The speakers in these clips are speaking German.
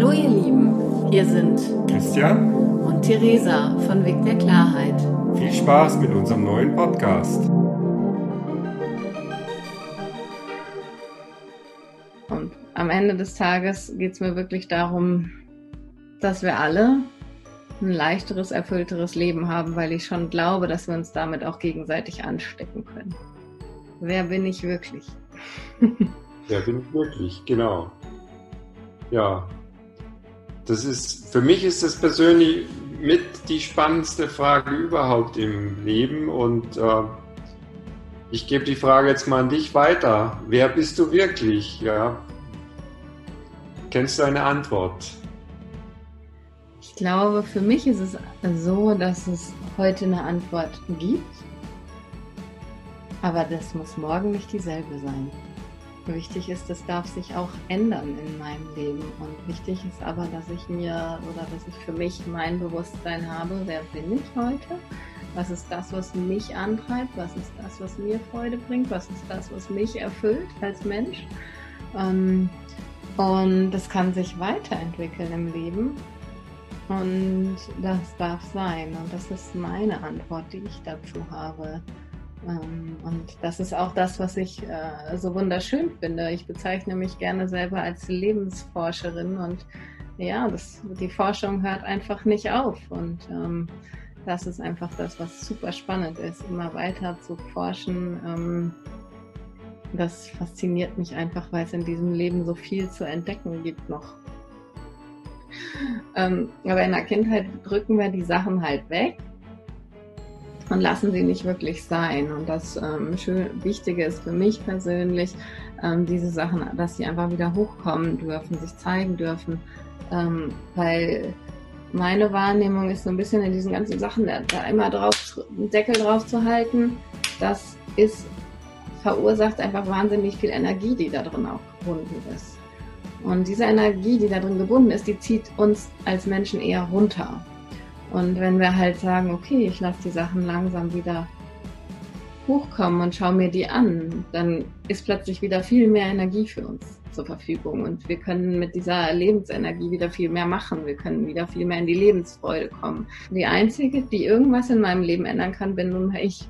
Hallo ihr Lieben, hier sind Christian und Theresa von Weg der Klarheit. Viel Spaß mit unserem neuen Podcast. Und am Ende des Tages geht es mir wirklich darum, dass wir alle ein leichteres, erfüllteres Leben haben, weil ich schon glaube, dass wir uns damit auch gegenseitig anstecken können. Wer bin ich wirklich? Wer bin ich wirklich? Genau. Ja, das ist, für mich ist das persönlich mit die spannendste Frage überhaupt im Leben und äh, ich gebe die Frage jetzt mal an dich weiter. Wer bist du wirklich? Ja. Kennst du eine Antwort? Ich glaube, für mich ist es so, dass es heute eine Antwort gibt, aber das muss morgen nicht dieselbe sein. Wichtig ist, das darf sich auch ändern in meinem Leben. Und wichtig ist aber, dass ich mir oder dass ich für mich mein Bewusstsein habe, wer bin ich heute? Was ist das, was mich antreibt? Was ist das, was mir Freude bringt? Was ist das, was mich erfüllt als Mensch? Ähm, und das kann sich weiterentwickeln im Leben. Und das darf sein. Und das ist meine Antwort, die ich dazu habe. Ähm, und das ist auch das, was ich äh, so wunderschön finde. Ich bezeichne mich gerne selber als Lebensforscherin und ja, das, die Forschung hört einfach nicht auf. Und ähm, das ist einfach das, was super spannend ist, immer weiter zu forschen. Ähm, das fasziniert mich einfach, weil es in diesem Leben so viel zu entdecken gibt noch. Ähm, aber in der Kindheit drücken wir die Sachen halt weg und lassen sie nicht wirklich sein. Und das ähm, schön, Wichtige ist für mich persönlich, ähm, diese Sachen, dass sie einfach wieder hochkommen dürfen, sich zeigen dürfen, ähm, weil meine Wahrnehmung ist so ein bisschen in diesen ganzen Sachen, da, da immer drauf, einen Deckel drauf zu halten, das ist, verursacht einfach wahnsinnig viel Energie, die da drin auch gebunden ist. Und diese Energie, die da drin gebunden ist, die zieht uns als Menschen eher runter. Und wenn wir halt sagen, okay, ich lasse die Sachen langsam wieder hochkommen und schaue mir die an, dann ist plötzlich wieder viel mehr Energie für uns zur Verfügung und wir können mit dieser Lebensenergie wieder viel mehr machen. Wir können wieder viel mehr in die Lebensfreude kommen. Die einzige, die irgendwas in meinem Leben ändern kann, bin nun mal ich.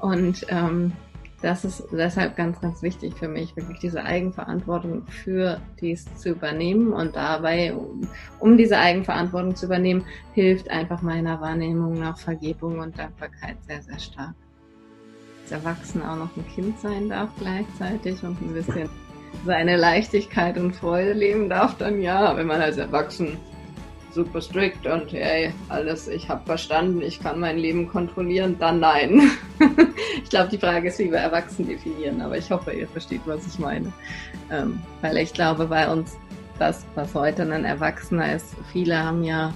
Und ähm, das ist deshalb ganz, ganz wichtig für mich, wirklich diese Eigenverantwortung für dies zu übernehmen. Und dabei, um, um diese Eigenverantwortung zu übernehmen, hilft einfach meiner Wahrnehmung nach Vergebung und Dankbarkeit sehr, sehr stark. Als Erwachsener auch noch ein Kind sein darf gleichzeitig und ein bisschen seine Leichtigkeit und Freude leben darf, dann ja, wenn man als Erwachsener super strikt und hey, alles, ich habe verstanden, ich kann mein Leben kontrollieren, dann nein. ich glaube, die Frage ist, wie wir Erwachsenen definieren, aber ich hoffe, ihr versteht, was ich meine. Ähm, weil ich glaube, bei uns das, was heute ein Erwachsener ist, viele haben ja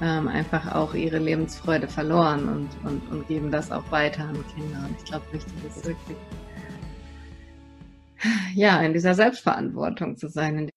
ähm, einfach auch ihre Lebensfreude verloren und, und, und geben das auch weiter an Kinder. Und ich glaube, wichtig ist wirklich, ja, in dieser Selbstverantwortung zu sein.